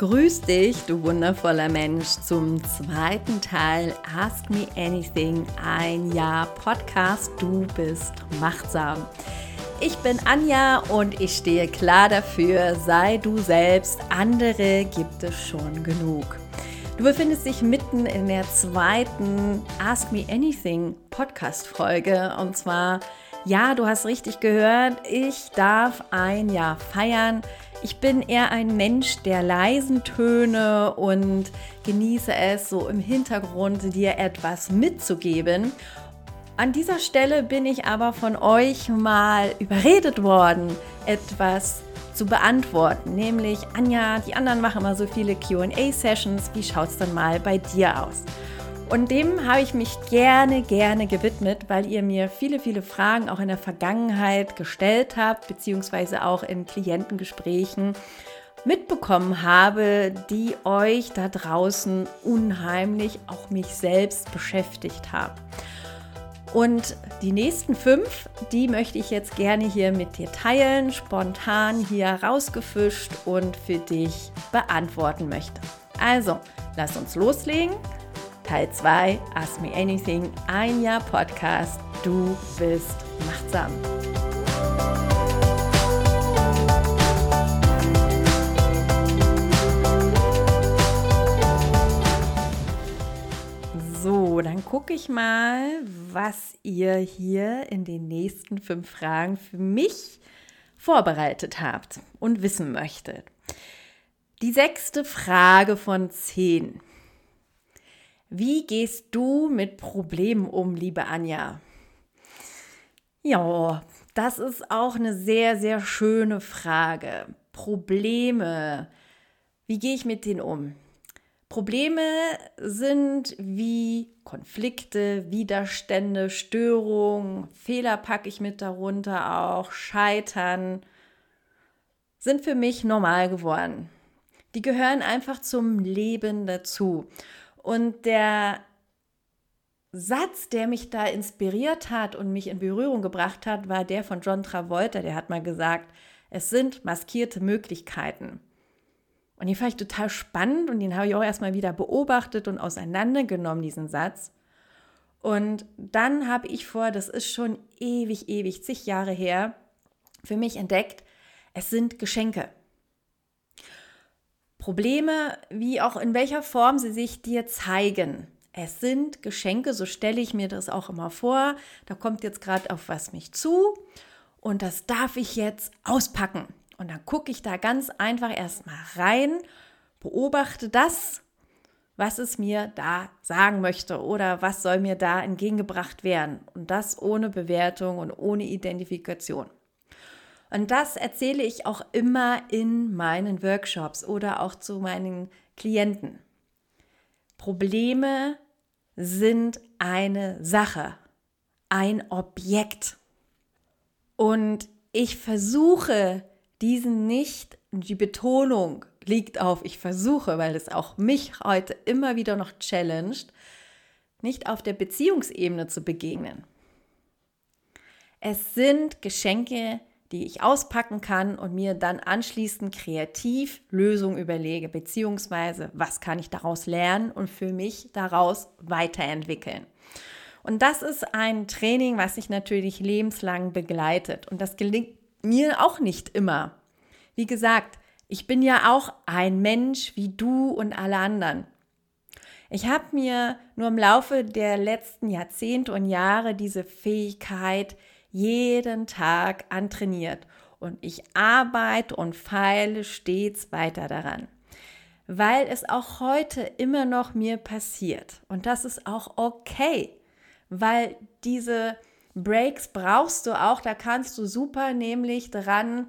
Grüß dich, du wundervoller Mensch, zum zweiten Teil Ask Me Anything, ein Jahr Podcast. Du bist machtsam. Ich bin Anja und ich stehe klar dafür, sei du selbst, andere gibt es schon genug. Du befindest dich mitten in der zweiten Ask Me Anything Podcast-Folge und zwar, ja, du hast richtig gehört, ich darf ein Jahr feiern. Ich bin eher ein Mensch der leisen Töne und genieße es so im Hintergrund, dir etwas mitzugeben. An dieser Stelle bin ich aber von euch mal überredet worden, etwas zu beantworten, nämlich Anja, die anderen machen immer so viele QA-Sessions, wie schaut es dann mal bei dir aus? Und dem habe ich mich gerne, gerne gewidmet, weil ihr mir viele, viele Fragen auch in der Vergangenheit gestellt habt, beziehungsweise auch in Klientengesprächen mitbekommen habe, die euch da draußen unheimlich, auch mich selbst beschäftigt haben. Und die nächsten fünf, die möchte ich jetzt gerne hier mit dir teilen, spontan hier rausgefischt und für dich beantworten möchte. Also, lass uns loslegen. Teil 2, Ask Me Anything, ein Jahr Podcast. Du bist machtsam. So, dann gucke ich mal, was ihr hier in den nächsten fünf Fragen für mich vorbereitet habt und wissen möchtet. Die sechste Frage von zehn. Wie gehst du mit Problemen um, liebe Anja? Ja, das ist auch eine sehr, sehr schöne Frage. Probleme. Wie gehe ich mit denen um? Probleme sind wie Konflikte, Widerstände, Störungen, Fehler packe ich mit darunter auch, Scheitern, sind für mich normal geworden. Die gehören einfach zum Leben dazu. Und der Satz, der mich da inspiriert hat und mich in Berührung gebracht hat, war der von John Travolta. Der hat mal gesagt, es sind maskierte Möglichkeiten. Und den fand ich total spannend und den habe ich auch erstmal wieder beobachtet und auseinandergenommen, diesen Satz. Und dann habe ich vor, das ist schon ewig, ewig, zig Jahre her, für mich entdeckt, es sind Geschenke. Probleme, wie auch in welcher Form sie sich dir zeigen. Es sind Geschenke, so stelle ich mir das auch immer vor. Da kommt jetzt gerade auf was mich zu und das darf ich jetzt auspacken. Und dann gucke ich da ganz einfach erstmal rein, beobachte das, was es mir da sagen möchte oder was soll mir da entgegengebracht werden. Und das ohne Bewertung und ohne Identifikation. Und das erzähle ich auch immer in meinen Workshops oder auch zu meinen Klienten. Probleme sind eine Sache, ein Objekt. Und ich versuche diesen nicht, die Betonung liegt auf, ich versuche, weil es auch mich heute immer wieder noch challenged, nicht auf der Beziehungsebene zu begegnen. Es sind Geschenke, die ich auspacken kann und mir dann anschließend kreativ Lösungen überlege, beziehungsweise was kann ich daraus lernen und für mich daraus weiterentwickeln. Und das ist ein Training, was sich natürlich lebenslang begleitet. Und das gelingt mir auch nicht immer. Wie gesagt, ich bin ja auch ein Mensch wie du und alle anderen. Ich habe mir nur im Laufe der letzten Jahrzehnte und Jahre diese Fähigkeit jeden Tag antrainiert. Und ich arbeite und feile stets weiter daran, weil es auch heute immer noch mir passiert. Und das ist auch okay, weil diese Breaks brauchst du auch, da kannst du super nämlich dran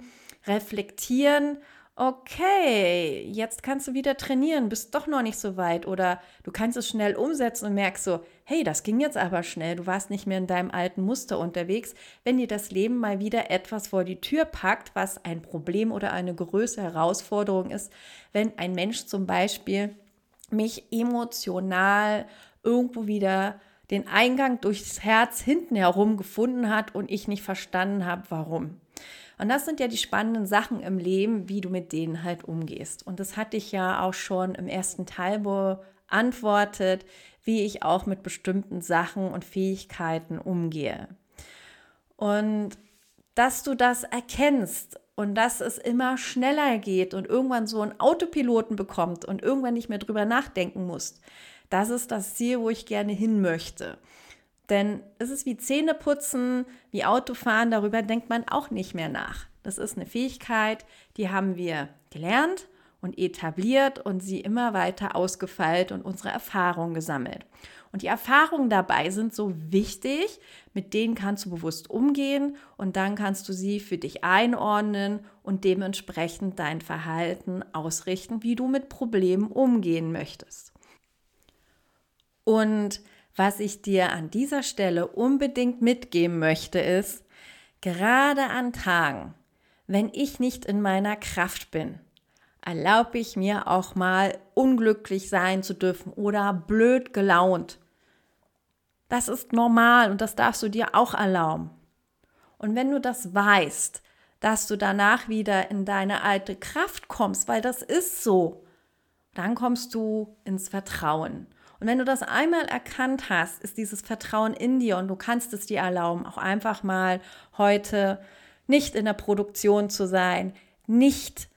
reflektieren. Okay, jetzt kannst du wieder trainieren, bist doch noch nicht so weit. Oder du kannst es schnell umsetzen und merkst so, hey, das ging jetzt aber schnell, du warst nicht mehr in deinem alten Muster unterwegs. Wenn dir das Leben mal wieder etwas vor die Tür packt, was ein Problem oder eine größere Herausforderung ist, wenn ein Mensch zum Beispiel mich emotional irgendwo wieder den Eingang durchs Herz hinten herum gefunden hat und ich nicht verstanden habe, warum. Und das sind ja die spannenden Sachen im Leben, wie du mit denen halt umgehst. Und das hatte ich ja auch schon im ersten Teil beantwortet, wie ich auch mit bestimmten Sachen und Fähigkeiten umgehe. Und dass du das erkennst und dass es immer schneller geht und irgendwann so einen Autopiloten bekommt und irgendwann nicht mehr drüber nachdenken musst. Das ist das Ziel, wo ich gerne hin möchte. Denn es ist wie Zähneputzen, wie Autofahren, darüber denkt man auch nicht mehr nach. Das ist eine Fähigkeit, die haben wir gelernt und etabliert und sie immer weiter ausgefeilt und unsere Erfahrungen gesammelt. Und die Erfahrungen dabei sind so wichtig, mit denen kannst du bewusst umgehen und dann kannst du sie für dich einordnen und dementsprechend dein Verhalten ausrichten, wie du mit Problemen umgehen möchtest. Und was ich dir an dieser Stelle unbedingt mitgeben möchte, ist, gerade an Tagen, wenn ich nicht in meiner Kraft bin, erlaube ich mir auch mal unglücklich sein zu dürfen oder blöd gelaunt. Das ist normal und das darfst du dir auch erlauben. Und wenn du das weißt, dass du danach wieder in deine alte Kraft kommst, weil das ist so, dann kommst du ins Vertrauen. Und wenn du das einmal erkannt hast, ist dieses Vertrauen in dir und du kannst es dir erlauben, auch einfach mal heute nicht in der Produktion zu sein, nicht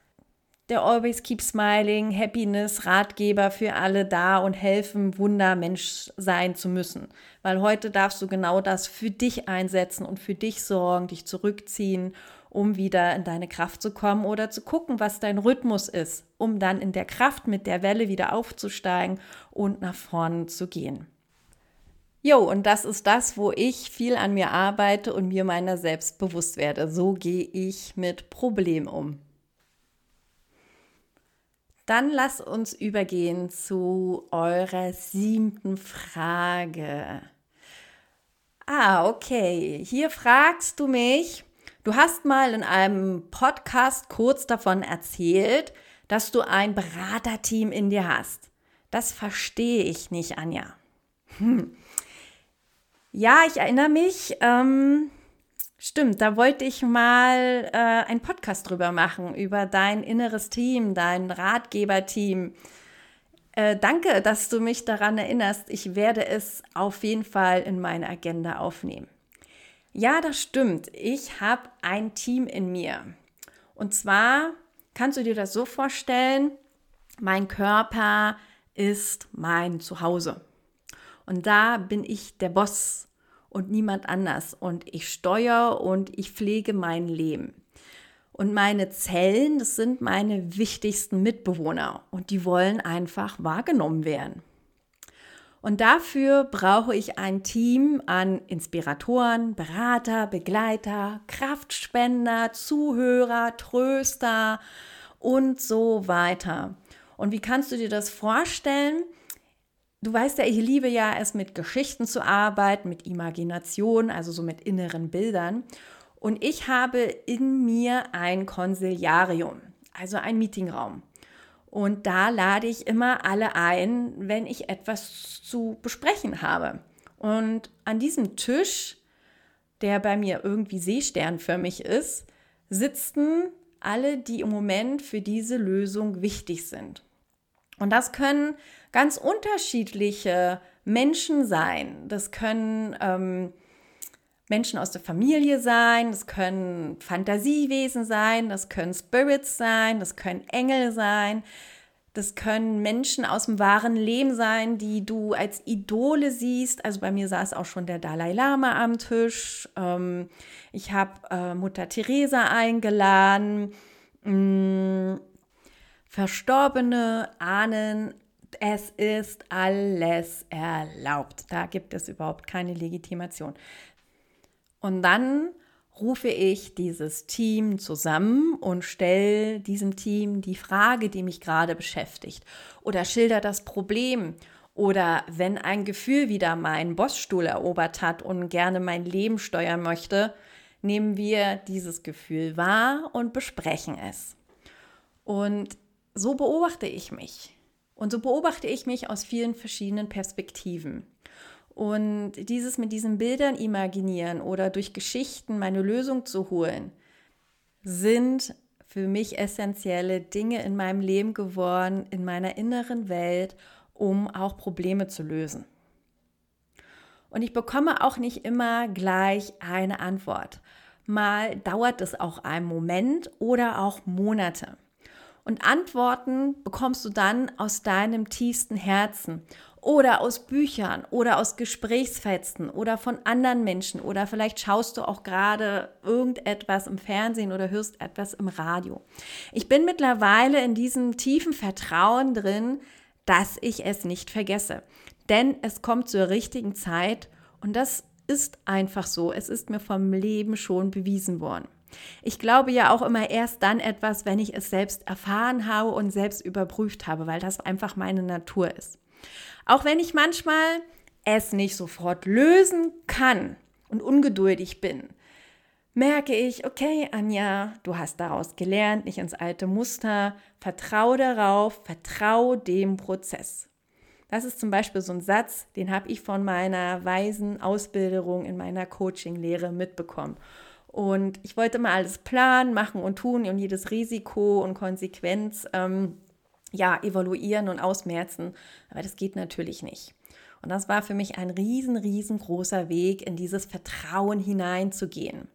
der Always Keep Smiling, Happiness, Ratgeber für alle da und helfen, Wundermensch sein zu müssen. Weil heute darfst du genau das für dich einsetzen und für dich sorgen, dich zurückziehen, um wieder in deine Kraft zu kommen oder zu gucken, was dein Rhythmus ist, um dann in der Kraft mit der Welle wieder aufzusteigen und nach vorne zu gehen. Jo, und das ist das, wo ich viel an mir arbeite und mir meiner selbst bewusst werde. So gehe ich mit Problemen um. Dann lass uns übergehen zu eurer siebten Frage. Ah, okay. Hier fragst du mich, du hast mal in einem Podcast kurz davon erzählt, dass du ein Beraterteam in dir hast. Das verstehe ich nicht, Anja. Hm. Ja, ich erinnere mich. Ähm, Stimmt, da wollte ich mal äh, einen Podcast drüber machen, über dein inneres Team, dein Ratgeberteam. Äh, danke, dass du mich daran erinnerst. Ich werde es auf jeden Fall in meine Agenda aufnehmen. Ja, das stimmt. Ich habe ein Team in mir. Und zwar kannst du dir das so vorstellen, mein Körper ist mein Zuhause. Und da bin ich der Boss und niemand anders. Und ich steuere und ich pflege mein Leben. Und meine Zellen, das sind meine wichtigsten Mitbewohner und die wollen einfach wahrgenommen werden. Und dafür brauche ich ein Team an Inspiratoren, Berater, Begleiter, Kraftspender, Zuhörer, Tröster und so weiter. Und wie kannst du dir das vorstellen? Du weißt ja, ich liebe ja es mit Geschichten zu arbeiten, mit Imagination, also so mit inneren Bildern. Und ich habe in mir ein Konsiliarium, also ein Meetingraum. Und da lade ich immer alle ein, wenn ich etwas zu besprechen habe. Und an diesem Tisch, der bei mir irgendwie seesternförmig ist, sitzen alle, die im Moment für diese Lösung wichtig sind. Und das können ganz unterschiedliche Menschen sein. Das können ähm, Menschen aus der Familie sein, das können Fantasiewesen sein, das können Spirits sein, das können Engel sein, das können Menschen aus dem wahren Leben sein, die du als Idole siehst. Also bei mir saß auch schon der Dalai Lama am Tisch. Ähm, ich habe äh, Mutter Teresa eingeladen. Mm, Verstorbene Ahnen, es ist alles erlaubt. Da gibt es überhaupt keine Legitimation. Und dann rufe ich dieses Team zusammen und stelle diesem Team die Frage, die mich gerade beschäftigt. Oder schilder das Problem. Oder wenn ein Gefühl wieder meinen Bossstuhl erobert hat und gerne mein Leben steuern möchte, nehmen wir dieses Gefühl wahr und besprechen es. Und so beobachte ich mich. Und so beobachte ich mich aus vielen verschiedenen Perspektiven. Und dieses mit diesen Bildern imaginieren oder durch Geschichten meine Lösung zu holen, sind für mich essentielle Dinge in meinem Leben geworden, in meiner inneren Welt, um auch Probleme zu lösen. Und ich bekomme auch nicht immer gleich eine Antwort. Mal dauert es auch einen Moment oder auch Monate. Und Antworten bekommst du dann aus deinem tiefsten Herzen oder aus Büchern oder aus Gesprächsfetzen oder von anderen Menschen oder vielleicht schaust du auch gerade irgendetwas im Fernsehen oder hörst etwas im Radio. Ich bin mittlerweile in diesem tiefen Vertrauen drin, dass ich es nicht vergesse, denn es kommt zur richtigen Zeit und das ist einfach so. Es ist mir vom Leben schon bewiesen worden. Ich glaube ja auch immer erst dann etwas, wenn ich es selbst erfahren habe und selbst überprüft habe, weil das einfach meine Natur ist. Auch wenn ich manchmal es nicht sofort lösen kann und ungeduldig bin, merke ich, okay, Anja, du hast daraus gelernt, nicht ins alte Muster, vertraue darauf, vertraue dem Prozess. Das ist zum Beispiel so ein Satz, den habe ich von meiner weisen Ausbildung in meiner Coaching-Lehre mitbekommen. Und ich wollte mal alles planen, machen und tun und jedes Risiko und Konsequenz ähm, ja, evaluieren und ausmerzen. Aber das geht natürlich nicht. Und das war für mich ein riesen, riesengroßer Weg, in dieses Vertrauen hineinzugehen.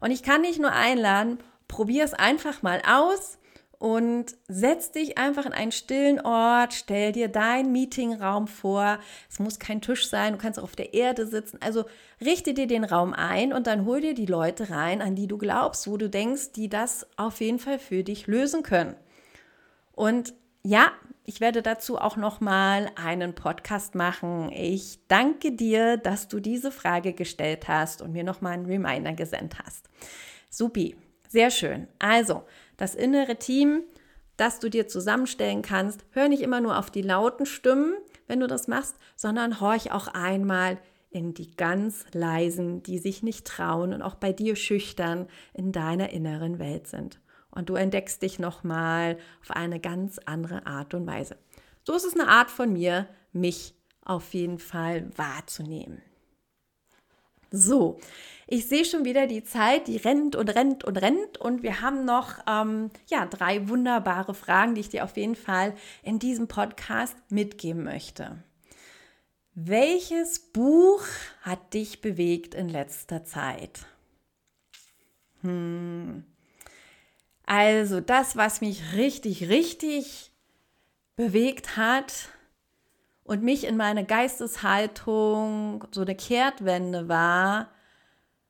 Und ich kann dich nur einladen, probier es einfach mal aus und setz dich einfach in einen stillen Ort, stell dir deinen Meetingraum vor. Es muss kein Tisch sein, du kannst auch auf der Erde sitzen. Also richte dir den Raum ein und dann hol dir die Leute rein, an die du glaubst, wo du denkst, die das auf jeden Fall für dich lösen können. Und ja, ich werde dazu auch noch mal einen Podcast machen. Ich danke dir, dass du diese Frage gestellt hast und mir noch mal einen Reminder gesendet hast. Supi, sehr schön. Also, das innere Team, das du dir zusammenstellen kannst, hör nicht immer nur auf die lauten Stimmen, wenn du das machst, sondern horch auch einmal in die ganz leisen, die sich nicht trauen und auch bei dir schüchtern in deiner inneren Welt sind und du entdeckst dich nochmal auf eine ganz andere Art und Weise. So ist es eine Art von mir, mich auf jeden Fall wahrzunehmen. So, ich sehe schon wieder die Zeit, die rennt und rennt und rennt und wir haben noch ähm, ja drei wunderbare Fragen, die ich dir auf jeden Fall in diesem Podcast mitgeben möchte. Welches Buch hat dich bewegt in letzter Zeit? Hm. Also das, was mich richtig, richtig bewegt hat und mich in meine Geisteshaltung so eine Kehrtwende war,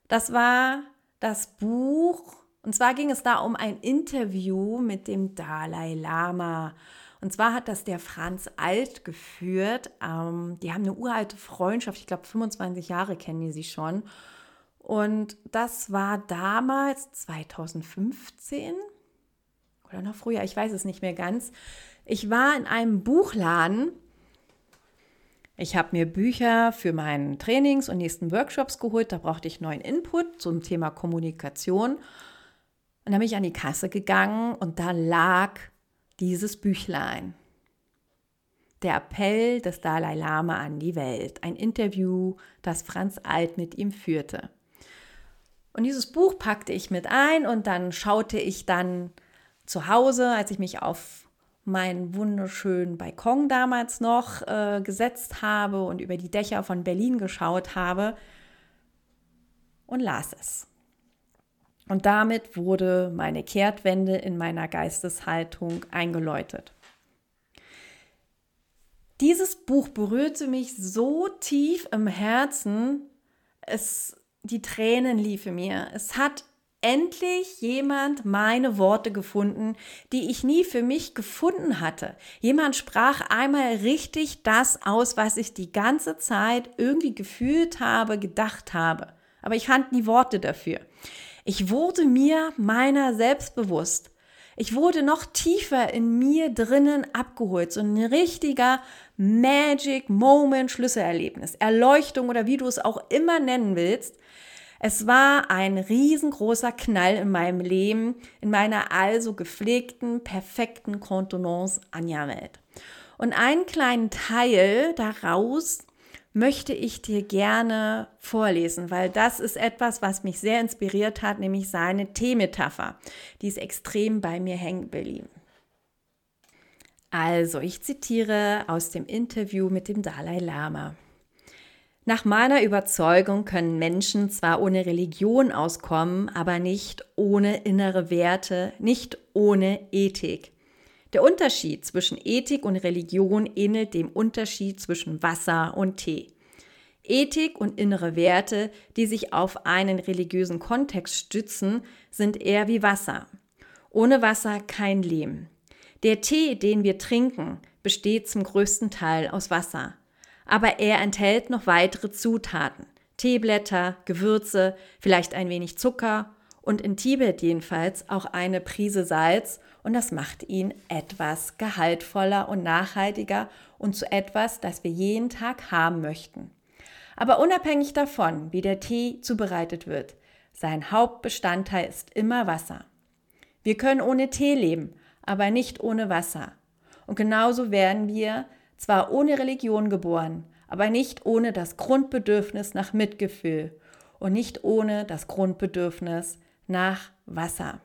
das war das Buch, und zwar ging es da um ein Interview mit dem Dalai Lama. Und zwar hat das der Franz Alt geführt. Ähm, die haben eine uralte Freundschaft, ich glaube 25 Jahre kennen die sie schon. Und das war damals 2015 oder noch früher, ich weiß es nicht mehr ganz. Ich war in einem Buchladen. Ich habe mir Bücher für meinen Trainings und nächsten Workshops geholt. Da brauchte ich neuen Input zum Thema Kommunikation. Und da bin ich an die Kasse gegangen und da lag dieses Büchlein. Der Appell des Dalai Lama an die Welt. Ein Interview, das Franz Alt mit ihm führte. Und dieses Buch packte ich mit ein und dann schaute ich dann zu Hause, als ich mich auf meinen wunderschönen Balkon damals noch äh, gesetzt habe und über die Dächer von Berlin geschaut habe und las es. Und damit wurde meine Kehrtwende in meiner Geisteshaltung eingeläutet. Dieses Buch berührte mich so tief im Herzen, es die Tränen liefen mir. Es hat endlich jemand meine Worte gefunden, die ich nie für mich gefunden hatte. Jemand sprach einmal richtig das aus, was ich die ganze Zeit irgendwie gefühlt habe, gedacht habe. Aber ich fand nie Worte dafür. Ich wurde mir meiner selbst bewusst. Ich wurde noch tiefer in mir drinnen abgeholt. So ein richtiger Magic Moment Schlüsselerlebnis, Erleuchtung oder wie du es auch immer nennen willst. Es war ein riesengroßer Knall in meinem Leben, in meiner also gepflegten, perfekten Kontenance Anja-Welt. Und einen kleinen Teil daraus möchte ich dir gerne vorlesen, weil das ist etwas, was mich sehr inspiriert hat, nämlich seine Teemetapher. Die ist extrem bei mir hängen geblieben. Also, ich zitiere aus dem Interview mit dem Dalai Lama. Nach meiner Überzeugung können Menschen zwar ohne Religion auskommen, aber nicht ohne innere Werte, nicht ohne Ethik. Der Unterschied zwischen Ethik und Religion ähnelt dem Unterschied zwischen Wasser und Tee. Ethik und innere Werte, die sich auf einen religiösen Kontext stützen, sind eher wie Wasser. Ohne Wasser kein Leben. Der Tee, den wir trinken, besteht zum größten Teil aus Wasser. Aber er enthält noch weitere Zutaten. Teeblätter, Gewürze, vielleicht ein wenig Zucker und in Tibet jedenfalls auch eine Prise Salz und das macht ihn etwas gehaltvoller und nachhaltiger und zu etwas, das wir jeden Tag haben möchten. Aber unabhängig davon, wie der Tee zubereitet wird, sein Hauptbestandteil ist immer Wasser. Wir können ohne Tee leben, aber nicht ohne Wasser. Und genauso werden wir zwar ohne Religion geboren, aber nicht ohne das Grundbedürfnis nach Mitgefühl und nicht ohne das Grundbedürfnis nach Wasser.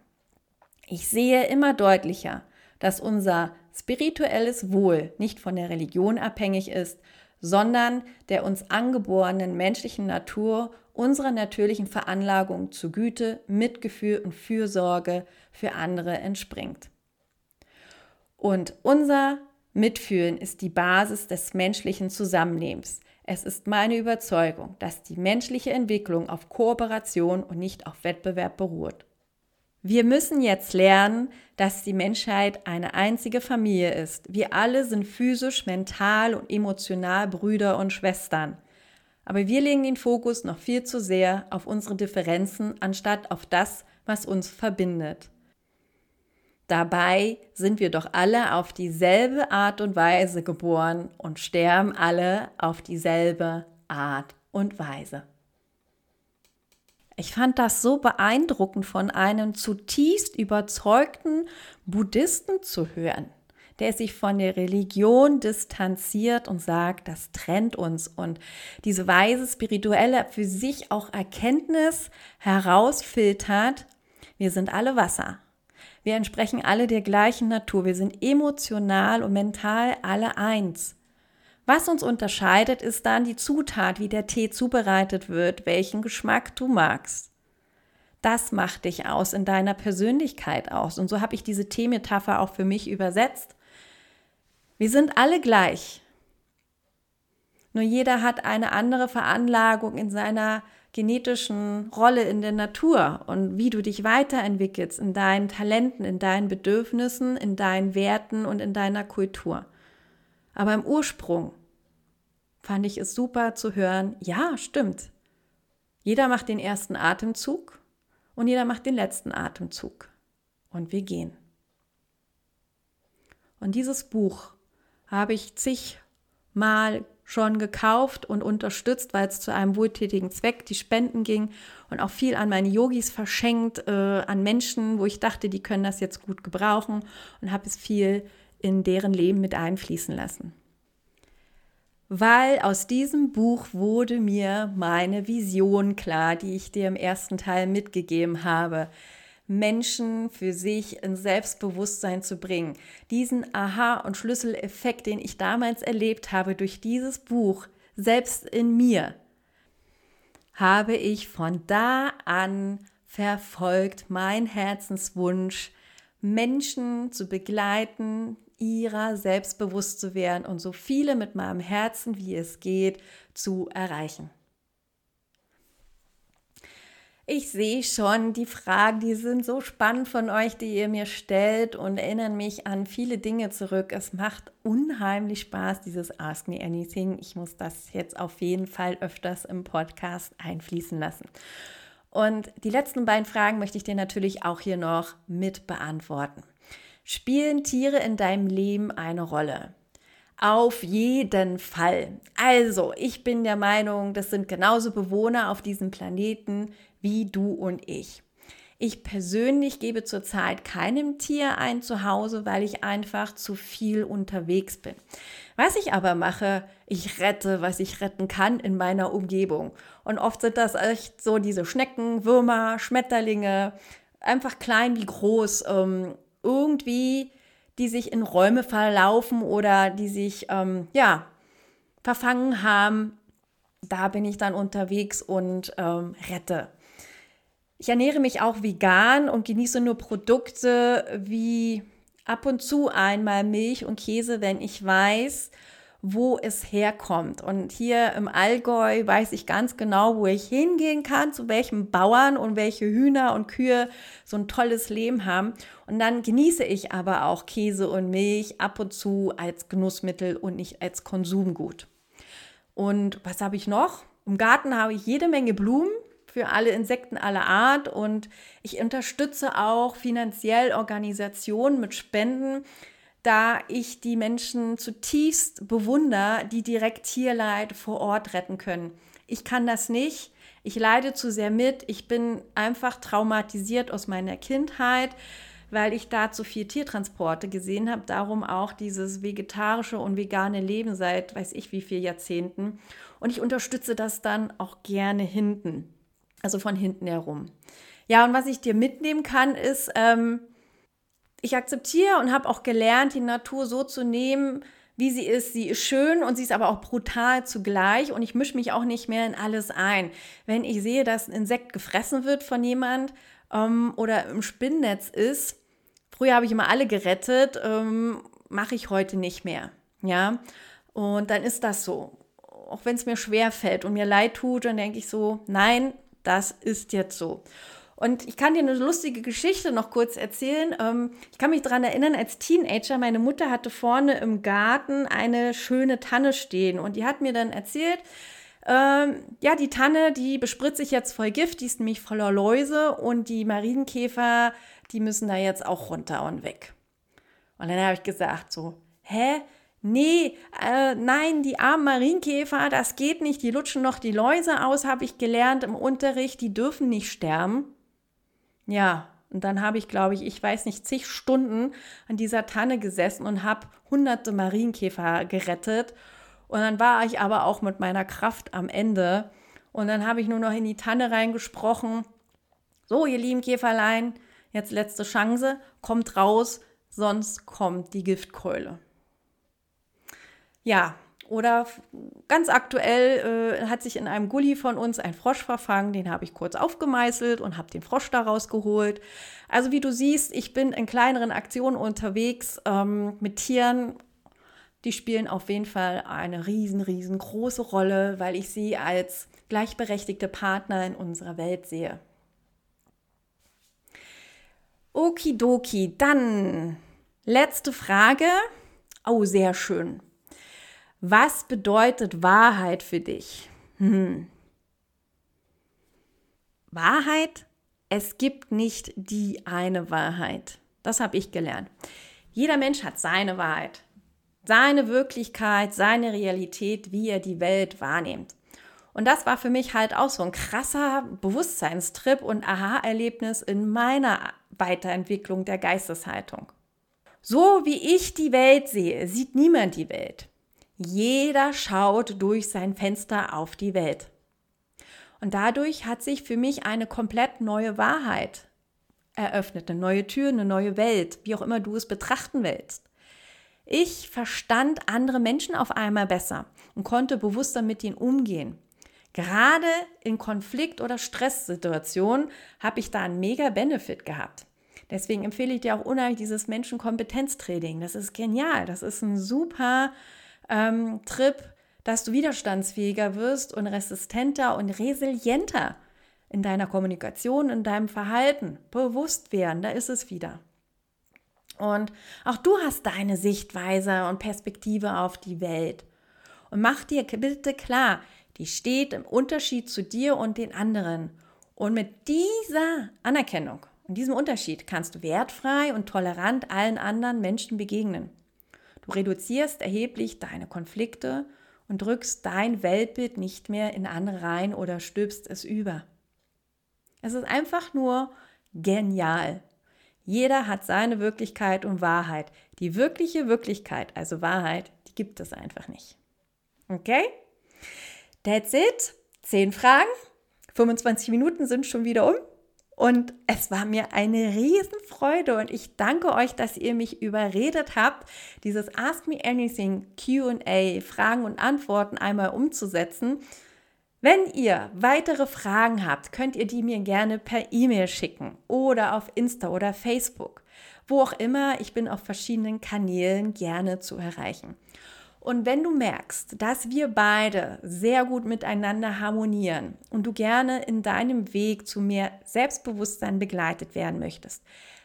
Ich sehe immer deutlicher, dass unser spirituelles Wohl nicht von der Religion abhängig ist, sondern der uns angeborenen menschlichen Natur, unserer natürlichen Veranlagung zu Güte, Mitgefühl und Fürsorge für andere entspringt. Und unser Mitfühlen ist die Basis des menschlichen Zusammenlebens. Es ist meine Überzeugung, dass die menschliche Entwicklung auf Kooperation und nicht auf Wettbewerb beruht. Wir müssen jetzt lernen, dass die Menschheit eine einzige Familie ist. Wir alle sind physisch, mental und emotional Brüder und Schwestern. Aber wir legen den Fokus noch viel zu sehr auf unsere Differenzen, anstatt auf das, was uns verbindet. Dabei sind wir doch alle auf dieselbe Art und Weise geboren und sterben alle auf dieselbe Art und Weise. Ich fand das so beeindruckend von einem zutiefst überzeugten Buddhisten zu hören, der sich von der Religion distanziert und sagt, das trennt uns und diese weise spirituelle für sich auch Erkenntnis herausfiltert, wir sind alle Wasser. Wir entsprechen alle der gleichen Natur. Wir sind emotional und mental alle eins. Was uns unterscheidet, ist dann die Zutat, wie der Tee zubereitet wird, welchen Geschmack du magst. Das macht dich aus, in deiner Persönlichkeit aus. Und so habe ich diese Teemetapher auch für mich übersetzt. Wir sind alle gleich. Nur jeder hat eine andere Veranlagung in seiner genetischen Rolle in der Natur und wie du dich weiterentwickelst in deinen Talenten, in deinen Bedürfnissen, in deinen Werten und in deiner Kultur. Aber im Ursprung fand ich es super zu hören, ja, stimmt. Jeder macht den ersten Atemzug und jeder macht den letzten Atemzug. Und wir gehen. Und dieses Buch habe ich zigmal schon gekauft und unterstützt, weil es zu einem wohltätigen Zweck, die Spenden ging und auch viel an meine Yogis verschenkt, äh, an Menschen, wo ich dachte, die können das jetzt gut gebrauchen und habe es viel in deren Leben mit einfließen lassen. Weil aus diesem Buch wurde mir meine Vision klar, die ich dir im ersten Teil mitgegeben habe. Menschen für sich in Selbstbewusstsein zu bringen. Diesen Aha- und Schlüsseleffekt, den ich damals erlebt habe durch dieses Buch, selbst in mir, habe ich von da an verfolgt, mein Herzenswunsch, Menschen zu begleiten, ihrer selbstbewusst zu werden und so viele mit meinem Herzen, wie es geht, zu erreichen. Ich sehe schon die Fragen, die sind so spannend von euch, die ihr mir stellt und erinnern mich an viele Dinge zurück. Es macht unheimlich Spaß, dieses Ask Me Anything. Ich muss das jetzt auf jeden Fall öfters im Podcast einfließen lassen. Und die letzten beiden Fragen möchte ich dir natürlich auch hier noch mit beantworten. Spielen Tiere in deinem Leben eine Rolle? Auf jeden Fall. Also, ich bin der Meinung, das sind genauso Bewohner auf diesem Planeten wie du und ich. Ich persönlich gebe zurzeit keinem Tier ein Zuhause, weil ich einfach zu viel unterwegs bin. Was ich aber mache, ich rette, was ich retten kann in meiner Umgebung. Und oft sind das echt so diese Schnecken, Würmer, Schmetterlinge, einfach klein wie groß, ähm, irgendwie, die sich in Räume verlaufen oder die sich, ähm, ja, verfangen haben. Da bin ich dann unterwegs und ähm, rette. Ich ernähre mich auch vegan und genieße nur Produkte wie ab und zu einmal Milch und Käse, wenn ich weiß, wo es herkommt. Und hier im Allgäu weiß ich ganz genau, wo ich hingehen kann, zu welchem Bauern und welche Hühner und Kühe so ein tolles Leben haben. Und dann genieße ich aber auch Käse und Milch ab und zu als Genussmittel und nicht als Konsumgut. Und was habe ich noch? Im Garten habe ich jede Menge Blumen für alle Insekten aller Art und ich unterstütze auch finanziell Organisationen mit Spenden, da ich die Menschen zutiefst bewundere, die direkt Tierleid vor Ort retten können. Ich kann das nicht. Ich leide zu sehr mit. Ich bin einfach traumatisiert aus meiner Kindheit, weil ich da zu viel Tiertransporte gesehen habe. Darum auch dieses vegetarische und vegane Leben seit weiß ich wie vielen Jahrzehnten. Und ich unterstütze das dann auch gerne hinten also von hinten herum. Ja, und was ich dir mitnehmen kann, ist, ähm, ich akzeptiere und habe auch gelernt, die Natur so zu nehmen, wie sie ist. Sie ist schön und sie ist aber auch brutal zugleich und ich mische mich auch nicht mehr in alles ein. Wenn ich sehe, dass ein Insekt gefressen wird von jemand ähm, oder im Spinnnetz ist, früher habe ich immer alle gerettet, ähm, mache ich heute nicht mehr. Ja, und dann ist das so. Auch wenn es mir schwer fällt und mir leid tut, dann denke ich so, nein, das ist jetzt so. Und ich kann dir eine lustige Geschichte noch kurz erzählen. Ähm, ich kann mich daran erinnern, als Teenager, meine Mutter hatte vorne im Garten eine schöne Tanne stehen und die hat mir dann erzählt, ähm, ja, die Tanne, die bespritze ich jetzt voll Gift, die ist nämlich voller Läuse und die Marienkäfer, die müssen da jetzt auch runter und weg. Und dann habe ich gesagt so, hä? Nee, äh, nein, die armen Marienkäfer, das geht nicht, die lutschen noch die Läuse aus, habe ich gelernt im Unterricht, die dürfen nicht sterben. Ja, und dann habe ich, glaube ich, ich weiß nicht, zig Stunden an dieser Tanne gesessen und habe hunderte Marienkäfer gerettet. Und dann war ich aber auch mit meiner Kraft am Ende. Und dann habe ich nur noch in die Tanne reingesprochen. So, ihr lieben Käferlein, jetzt letzte Chance, kommt raus, sonst kommt die Giftkeule. Ja, oder ganz aktuell äh, hat sich in einem Gully von uns ein Frosch verfangen, den habe ich kurz aufgemeißelt und habe den Frosch daraus geholt. Also wie du siehst, ich bin in kleineren Aktionen unterwegs ähm, mit Tieren. Die spielen auf jeden Fall eine riesen, riesengroße Rolle, weil ich sie als gleichberechtigte Partner in unserer Welt sehe. Okidoki, dann letzte Frage. Oh, sehr schön. Was bedeutet Wahrheit für dich? Hm. Wahrheit? Es gibt nicht die eine Wahrheit. Das habe ich gelernt. Jeder Mensch hat seine Wahrheit, seine Wirklichkeit, seine Realität, wie er die Welt wahrnimmt. Und das war für mich halt auch so ein krasser Bewusstseinstrip und Aha-Erlebnis in meiner Weiterentwicklung der Geisteshaltung. So wie ich die Welt sehe, sieht niemand die Welt. Jeder schaut durch sein Fenster auf die Welt. Und dadurch hat sich für mich eine komplett neue Wahrheit eröffnet, eine neue Tür, eine neue Welt, wie auch immer du es betrachten willst. Ich verstand andere Menschen auf einmal besser und konnte bewusster mit ihnen umgehen. Gerade in Konflikt- oder Stresssituationen habe ich da einen mega Benefit gehabt. Deswegen empfehle ich dir auch unheimlich dieses Menschenkompetenztraining. Das ist genial. Das ist ein super ähm, Trip, dass du widerstandsfähiger wirst und resistenter und resilienter in deiner Kommunikation, in deinem Verhalten. Bewusst werden, da ist es wieder. Und auch du hast deine Sichtweise und Perspektive auf die Welt. Und mach dir bitte klar, die steht im Unterschied zu dir und den anderen. Und mit dieser Anerkennung und diesem Unterschied kannst du wertfrei und tolerant allen anderen Menschen begegnen. Du reduzierst erheblich deine Konflikte und drückst dein Weltbild nicht mehr in andere rein oder stülpst es über. Es ist einfach nur genial. Jeder hat seine Wirklichkeit und Wahrheit. Die wirkliche Wirklichkeit, also Wahrheit, die gibt es einfach nicht. Okay? That's it. Zehn Fragen. 25 Minuten sind schon wieder um. Und es war mir eine Riesenfreude und ich danke euch, dass ihr mich überredet habt, dieses Ask Me Anything QA, Fragen und Antworten einmal umzusetzen. Wenn ihr weitere Fragen habt, könnt ihr die mir gerne per E-Mail schicken oder auf Insta oder Facebook. Wo auch immer, ich bin auf verschiedenen Kanälen gerne zu erreichen. Und wenn du merkst, dass wir beide sehr gut miteinander harmonieren und du gerne in deinem Weg zu mehr Selbstbewusstsein begleitet werden möchtest,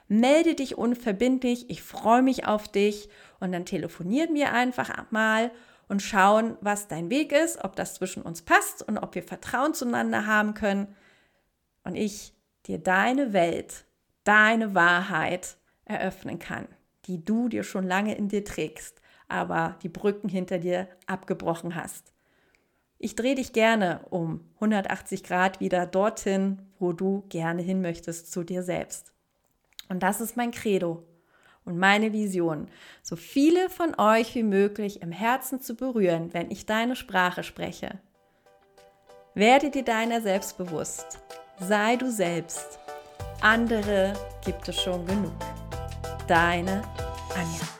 melde dich unverbindlich. Ich freue mich auf dich und dann telefonieren wir einfach mal und schauen, was dein Weg ist, ob das zwischen uns passt und ob wir Vertrauen zueinander haben können. Und ich dir deine Welt, deine Wahrheit eröffnen kann, die du dir schon lange in dir trägst aber die Brücken hinter dir abgebrochen hast. Ich drehe dich gerne um 180 Grad wieder dorthin, wo du gerne hin möchtest, zu dir selbst. Und das ist mein Credo und meine Vision, so viele von euch wie möglich im Herzen zu berühren, wenn ich deine Sprache spreche. Werde dir deiner selbst bewusst. Sei du selbst. Andere gibt es schon genug. Deine Anja.